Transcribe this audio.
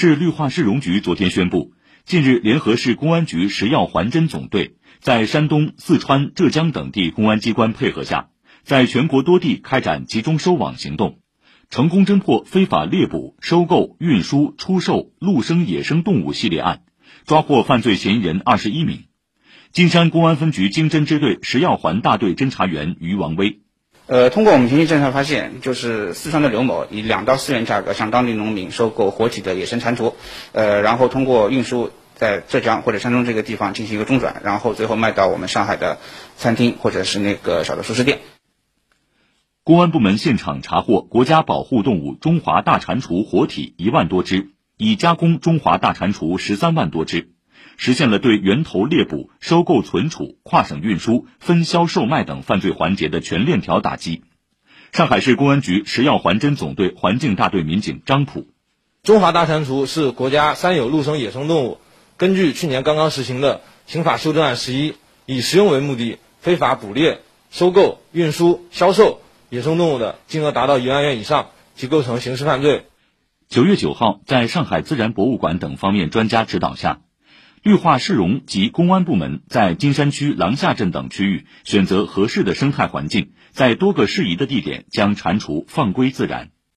市绿化市容局昨天宣布，近日联合市公安局食药环侦总队在山东、四川、浙江等地公安机关配合下，在全国多地开展集中收网行动，成功侦破非法猎捕、收购、运输、出售陆生野生动物系列案，抓获犯罪嫌疑人二十一名。金山公安分局经侦支队食药环大队侦查员于王威。呃，通过我们前期侦查发现，就是四川的刘某以两到四元价格向当地农民收购活体的野生蟾蜍，呃，然后通过运输在浙江或者山东这个地方进行一个中转，然后最后卖到我们上海的餐厅或者是那个小的熟食店。公安部门现场查获国家保护动物中华大蟾蜍活体一万多只，已加工中华大蟾蜍十三万多只。实现了对源头猎捕、收购、存储、跨省运输、分销售卖等犯罪环节的全链条打击。上海市公安局食药环侦总队环境大队民警张普：中华大蟾蜍是国家三有陆生野生动物。根据去年刚刚实行的刑法修正案十一，以食用为目的非法捕猎、收购、运输、销售野生动物的，金额达到一万元以上，即构成刑事犯罪。九月九号，在上海自然博物馆等方面专家指导下。绿化市容及公安部门在金山区廊下镇等区域选择合适的生态环境，在多个适宜的地点将蟾蜍放归自然。